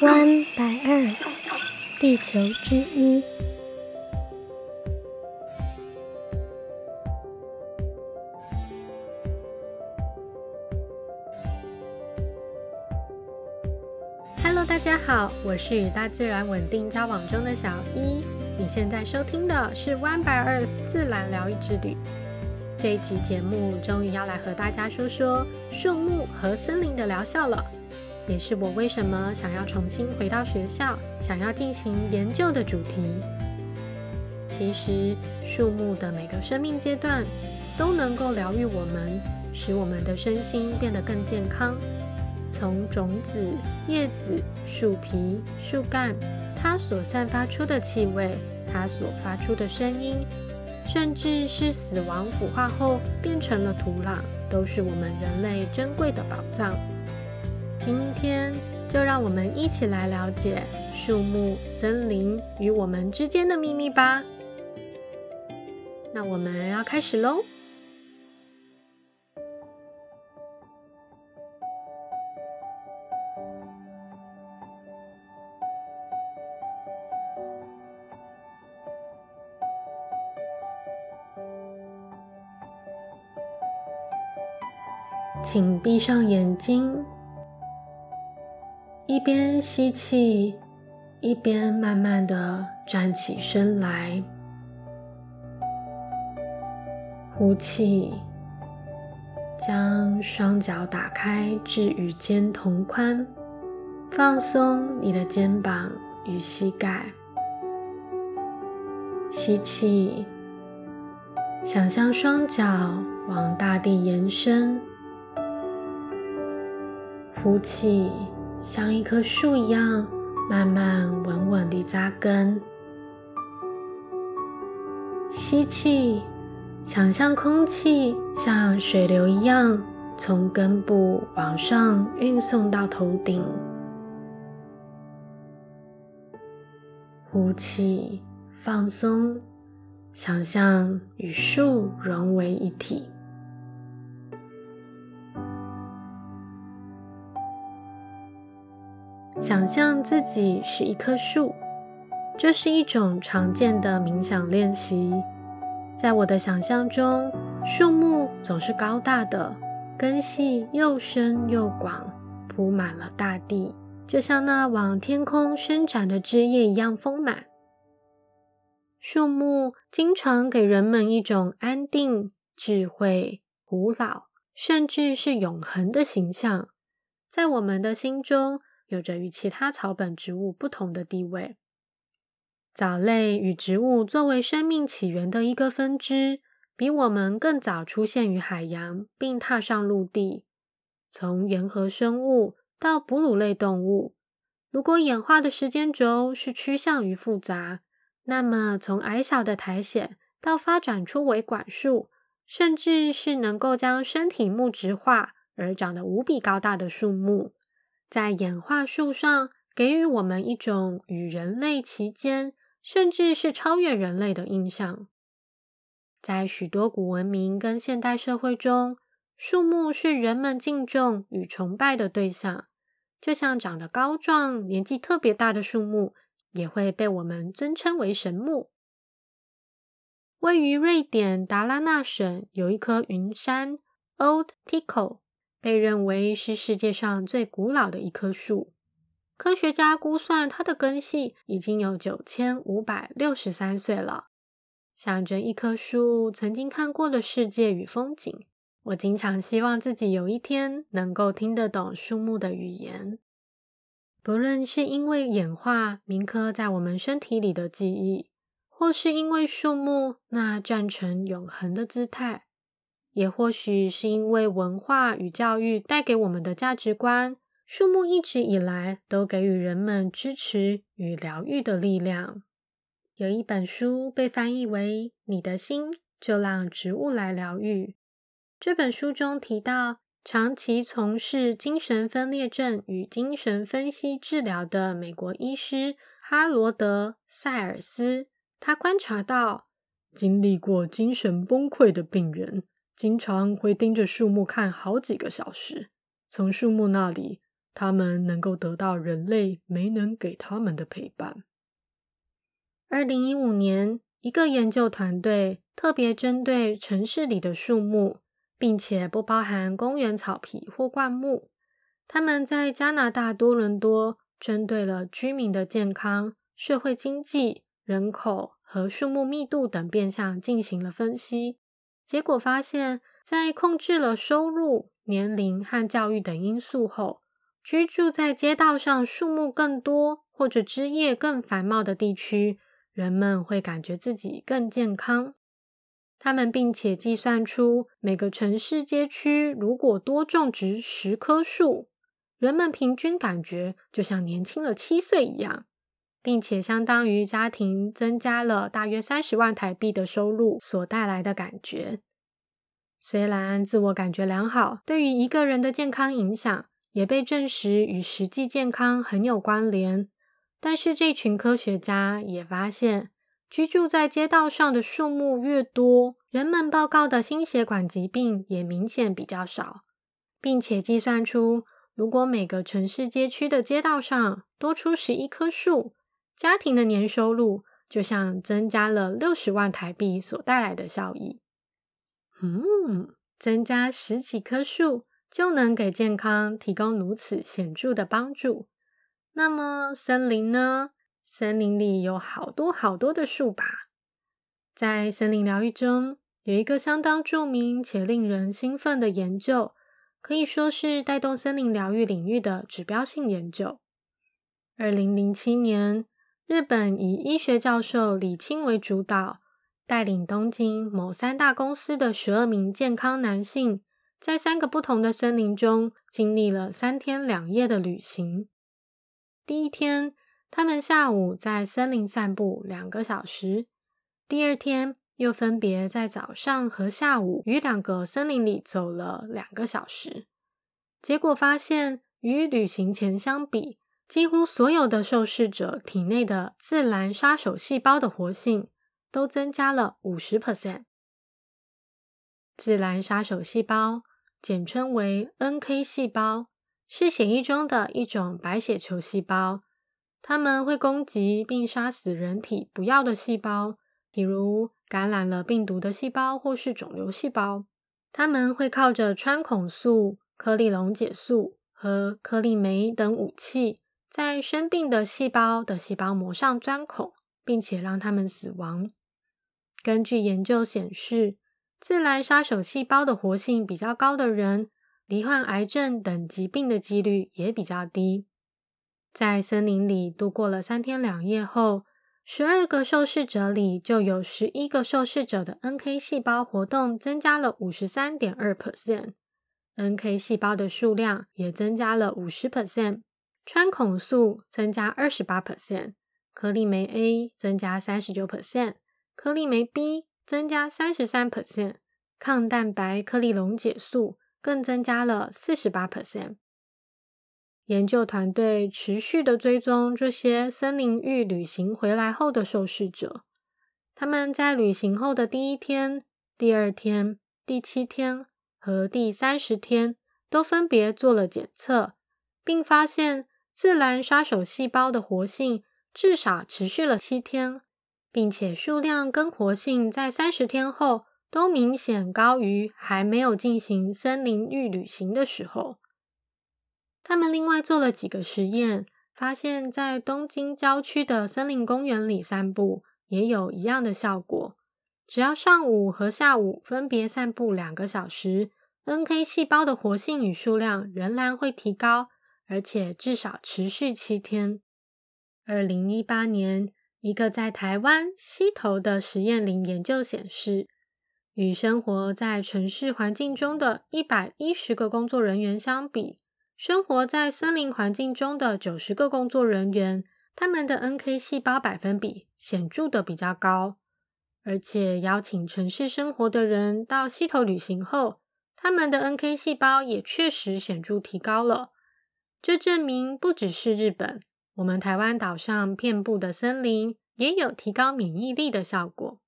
One by Earth，地球之一。Hello，大家好，我是与大自然稳定交往中的小一。你现在收听的是 One by Earth 自然疗愈之旅。这一集节目终于要来和大家说说树木和森林的疗效了。也是我为什么想要重新回到学校，想要进行研究的主题。其实，树木的每个生命阶段都能够疗愈我们，使我们的身心变得更健康。从种子、叶子、树皮、树干，它所散发出的气味，它所发出的声音，甚至是死亡腐化后变成了土壤，都是我们人类珍贵的宝藏。今天就让我们一起来了解树木、森林与我们之间的秘密吧。那我们要开始喽！请闭上眼睛。一边吸气，一边慢慢的站起身来，呼气，将双脚打开至与肩同宽，放松你的肩膀与膝盖。吸气，想象双脚往大地延伸，呼气。像一棵树一样，慢慢稳稳地扎根。吸气，想象空气像水流一样，从根部往上运送到头顶。呼气，放松，想象与树融为一体。想象自己是一棵树，这是一种常见的冥想练习。在我的想象中，树木总是高大的，根系又深又广，铺满了大地，就像那往天空伸展的枝叶一样丰满。树木经常给人们一种安定、智慧、古老，甚至是永恒的形象，在我们的心中。有着与其他草本植物不同的地位。藻类与植物作为生命起源的一个分支，比我们更早出现于海洋，并踏上陆地。从沿河生物到哺乳类动物，如果演化的时间轴是趋向于复杂，那么从矮小的苔藓到发展出为管束，甚至是能够将身体木质化而长得无比高大的树木。在演化树上，给予我们一种与人类其间，甚至是超越人类的印象。在许多古文明跟现代社会中，树木是人们敬重与崇拜的对象。就像长得高壮、年纪特别大的树木，也会被我们尊称为神木。位于瑞典达拉纳省有一棵云杉 （Old Tickle）。被认为是世界上最古老的一棵树。科学家估算，它的根系已经有九千五百六十三岁了。想着一棵树曾经看过的世界与风景，我经常希望自己有一天能够听得懂树木的语言。不论是因为演化铭刻在我们身体里的记忆，或是因为树木那站成永恒的姿态。也或许是因为文化与教育带给我们的价值观，树木一直以来都给予人们支持与疗愈的力量。有一本书被翻译为《你的心就让植物来疗愈》。这本书中提到，长期从事精神分裂症与精神分析治疗的美国医师哈罗德·塞尔斯，他观察到经历过精神崩溃的病人。经常会盯着树木看好几个小时，从树木那里他们能够得到人类没能给他们的陪伴。二零一五年，一个研究团队特别针对城市里的树木，并且不包含公园草皮或灌木。他们在加拿大多伦多针对了居民的健康、社会经济、人口和树木密度等变相进行了分析。结果发现，在控制了收入、年龄和教育等因素后，居住在街道上树木更多或者枝叶更繁茂的地区，人们会感觉自己更健康。他们并且计算出，每个城市街区如果多种植十棵树，人们平均感觉就像年轻了七岁一样，并且相当于家庭增加了大约三十万台币的收入所带来的感觉。虽然自我感觉良好对于一个人的健康影响也被证实与实际健康很有关联，但是这群科学家也发现，居住在街道上的树木越多，人们报告的心血管疾病也明显比较少，并且计算出。如果每个城市街区的街道上多出十一棵树，家庭的年收入就像增加了六十万台币所带来的效益。嗯，增加十几棵树就能给健康提供如此显著的帮助。那么森林呢？森林里有好多好多的树吧。在森林疗愈中，有一个相当著名且令人兴奋的研究。可以说是带动森林疗愈领域的指标性研究。二零零七年，日本以医学教授李清为主导，带领东京某三大公司的十二名健康男性，在三个不同的森林中经历了三天两夜的旅行。第一天，他们下午在森林散步两个小时；第二天，又分别在早上和下午与两个森林里走了两个小时，结果发现与旅行前相比，几乎所有的受试者体内的自然杀手细胞的活性都增加了五十 percent。自然杀手细胞简称为 NK 细胞，是血液中的一种白血球细胞，它们会攻击并杀死人体不要的细胞，比如。感染了病毒的细胞或是肿瘤细胞，它们会靠着穿孔素、颗粒溶解素和颗粒酶等武器，在生病的细胞的细胞膜上钻孔，并且让它们死亡。根据研究显示，自然杀手细胞的活性比较高的人，罹患癌症等疾病的几率也比较低。在森林里度过了三天两夜后。十二个受试者里，就有十一个受试者的 NK 细胞活动增加了五十三点二 percent，NK 细胞的数量也增加了五十 percent，穿孔素增加二十八 percent，颗粒酶 A 增加三十九 percent，颗粒酶 B 增加三十三 percent，抗蛋白颗粒溶解素更增加了四十八 percent。研究团队持续的追踪这些森林浴旅行回来后的受试者，他们在旅行后的第一天、第二天、第七天和第三十天都分别做了检测，并发现自然杀手细胞的活性至少持续了七天，并且数量跟活性在三十天后都明显高于还没有进行森林浴旅行的时候。他们另外做了几个实验，发现，在东京郊区的森林公园里散步也有一样的效果。只要上午和下午分别散步两个小时，NK 细胞的活性与数量仍然会提高，而且至少持续七天。二零一八年，一个在台湾溪头的实验林研究显示，与生活在城市环境中的一百一十个工作人员相比，生活在森林环境中的九十个工作人员，他们的 NK 细胞百分比显著的比较高，而且邀请城市生活的人到溪头旅行后，他们的 NK 细胞也确实显著提高了。这证明不只是日本，我们台湾岛上遍布的森林也有提高免疫力的效果。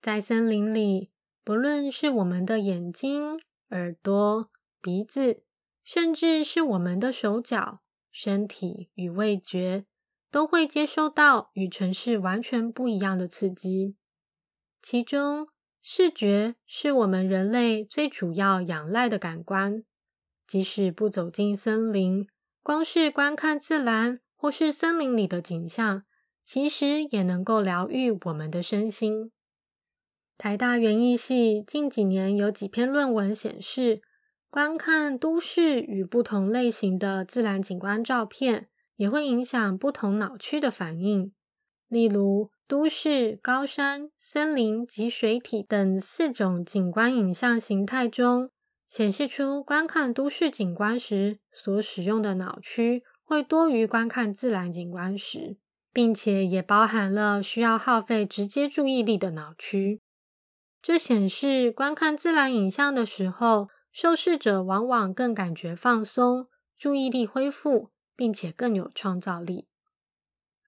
在森林里，不论是我们的眼睛、耳朵、鼻子。甚至是我们的手脚、身体与味觉，都会接收到与城市完全不一样的刺激。其中，视觉是我们人类最主要仰赖的感官。即使不走进森林，光是观看自然或是森林里的景象，其实也能够疗愈我们的身心。台大园艺系近几年有几篇论文显示，观看都市与不同类型的自然景观照片，也会影响不同脑区的反应。例如，都市、高山、森林及水体等四种景观影像形态中，显示出观看都市景观时所使用的脑区会多于观看自然景观时，并且也包含了需要耗费直接注意力的脑区。这显示，观看自然影像的时候，受试者往往更感觉放松、注意力恢复，并且更有创造力。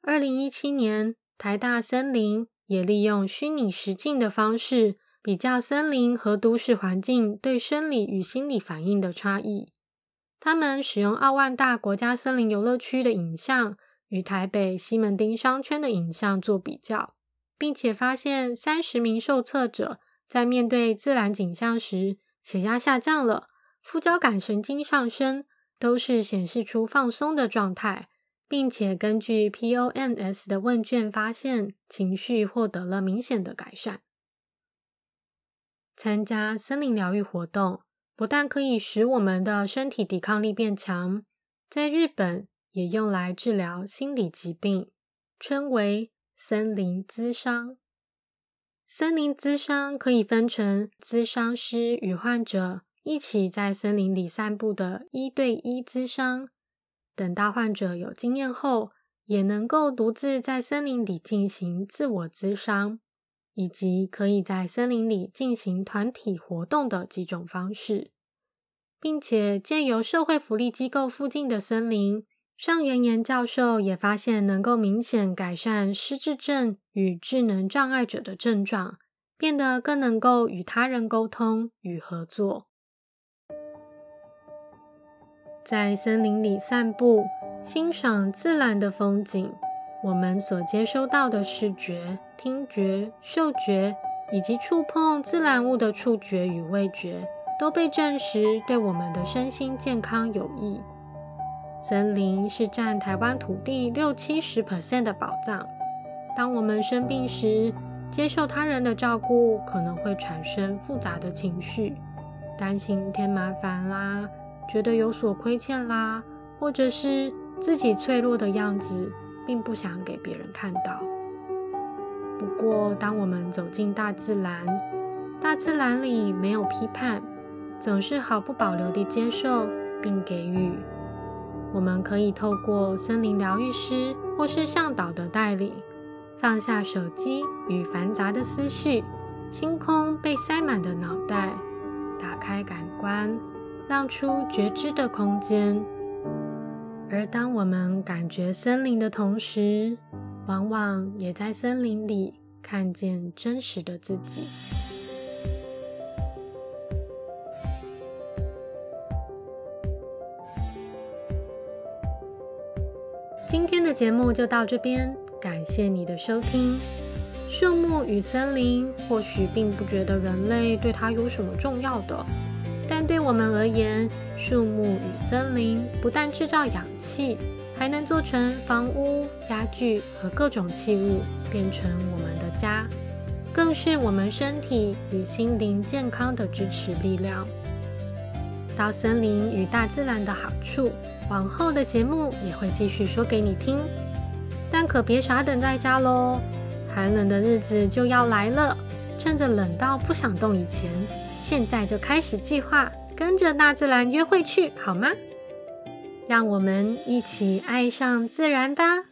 二零一七年，台大森林也利用虚拟实境的方式，比较森林和都市环境对生理与心理反应的差异。他们使用奥万大国家森林游乐区的影像与台北西门町商圈的影像做比较。并且发现，三十名受测者在面对自然景象时，血压下降了，副交感神经上升，都是显示出放松的状态，并且根据 POMS 的问卷发现，情绪获得了明显的改善。参加森林疗愈活动，不但可以使我们的身体抵抗力变强，在日本也用来治疗心理疾病，称为。森林咨商，森林咨商可以分成咨商师与患者一起在森林里散步的一对一咨商，等到患者有经验后，也能够独自在森林里进行自我咨商，以及可以在森林里进行团体活动的几种方式，并且借由社会福利机构附近的森林。上原研教授也发现，能够明显改善失智症与智能障碍者的症状，变得更能够与他人沟通与合作。在森林里散步，欣赏自然的风景，我们所接收到的视觉、听觉、嗅觉以及触碰自然物的触觉与味觉，都被证实对我们的身心健康有益。森林是占台湾土地六七十 percent 的宝藏。当我们生病时，接受他人的照顾可能会产生复杂的情绪，担心添麻烦啦，觉得有所亏欠啦，或者是自己脆弱的样子，并不想给别人看到。不过，当我们走进大自然，大自然里没有批判，总是毫不保留地接受并给予。我们可以透过森林疗愈师或是向导的带领，放下手机与繁杂的思绪，清空被塞满的脑袋，打开感官，让出觉知的空间。而当我们感觉森林的同时，往往也在森林里看见真实的自己。今天的节目就到这边，感谢你的收听。树木与森林或许并不觉得人类对它有什么重要的，但对我们而言，树木与森林不但制造氧气，还能做成房屋、家具和各种器物，变成我们的家，更是我们身体与心灵健康的支持力量。到森林与大自然的好处。往后的节目也会继续说给你听，但可别傻等在家喽！寒冷的日子就要来了，趁着冷到不想动以前，现在就开始计划，跟着大自然约会去，好吗？让我们一起爱上自然吧！